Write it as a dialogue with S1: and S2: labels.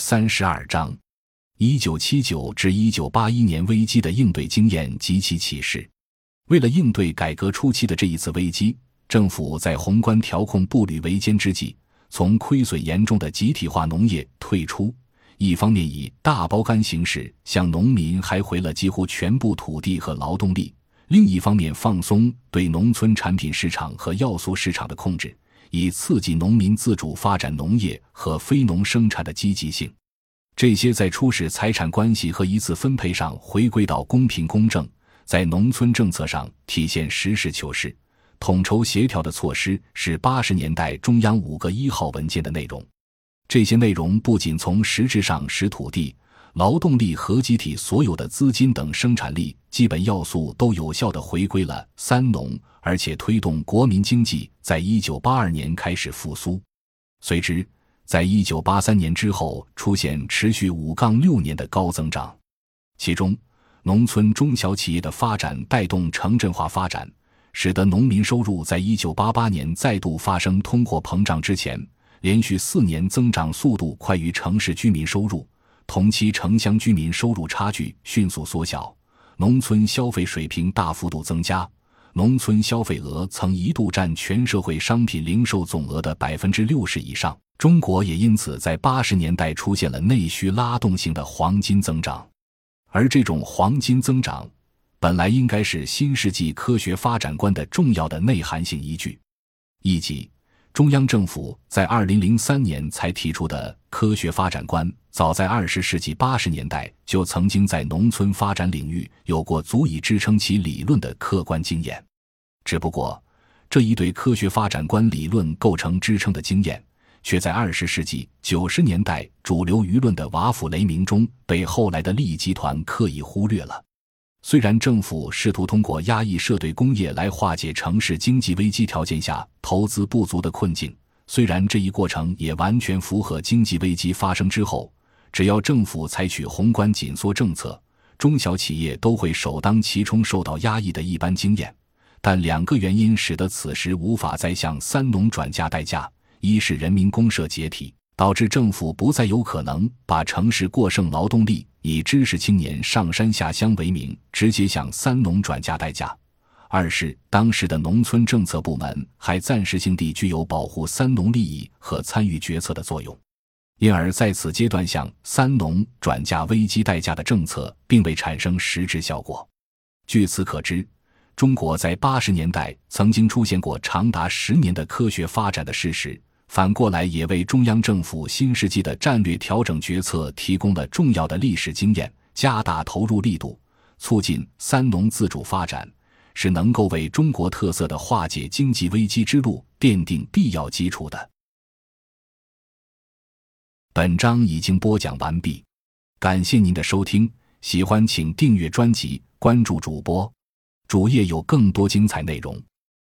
S1: 三十二章：一九七九至一九八一年危机的应对经验及其启示。为了应对改革初期的这一次危机，政府在宏观调控步履维艰之际，从亏损严重的集体化农业退出，一方面以大包干形式向农民还回了几乎全部土地和劳动力，另一方面放松对农村产品市场和要素市场的控制。以刺激农民自主发展农业和非农生产的积极性，这些在初始财产关系和一次分配上回归到公平公正，在农村政策上体现实事求是、统筹协调的措施，是八十年代中央五个一号文件的内容。这些内容不仅从实质上使土地。劳动力和集体所有的资金等生产力基本要素都有效地回归了“三农”，而且推动国民经济在一九八二年开始复苏。随之，在一九八三年之后出现持续五杠六年的高增长，其中农村中小企业的发展带动城镇化发展，使得农民收入在一九八八年再度发生通货膨胀之前，连续四年增长速度快于城市居民收入。同期城乡居民收入差距迅速缩小，农村消费水平大幅度增加，农村消费额曾一度占全社会商品零售总额的百分之六十以上。中国也因此在八十年代出现了内需拉动性的黄金增长，而这种黄金增长本来应该是新世纪科学发展观的重要的内涵性依据，以及。中央政府在二零零三年才提出的科学发展观，早在二十世纪八十年代就曾经在农村发展领域有过足以支撑其理论的客观经验。只不过，这一对科学发展观理论构成支撑的经验，却在二十世纪九十年代主流舆论的瓦釜雷鸣中，被后来的利益集团刻意忽略了。虽然政府试图通过压抑社队工业来化解城市经济危机条件下投资不足的困境，虽然这一过程也完全符合经济危机发生之后，只要政府采取宏观紧缩政策，中小企业都会首当其冲受到压抑的一般经验，但两个原因使得此时无法再向三农转嫁代价：一是人民公社解体。导致政府不再有可能把城市过剩劳动力以知识青年上山下乡为名直接向三农转嫁代价；二是当时的农村政策部门还暂时性地具有保护三农利益和参与决策的作用，因而在此阶段向三农转嫁危机代价的政策并未产生实质效果。据此可知，中国在八十年代曾经出现过长达十年的科学发展的事实。反过来，也为中央政府新世纪的战略调整决策提供了重要的历史经验。加大投入力度，促进三农自主发展，是能够为中国特色的化解经济危机之路奠定必要基础的。本章已经播讲完毕，感谢您的收听。喜欢请订阅专辑，关注主播，主页有更多精彩内容。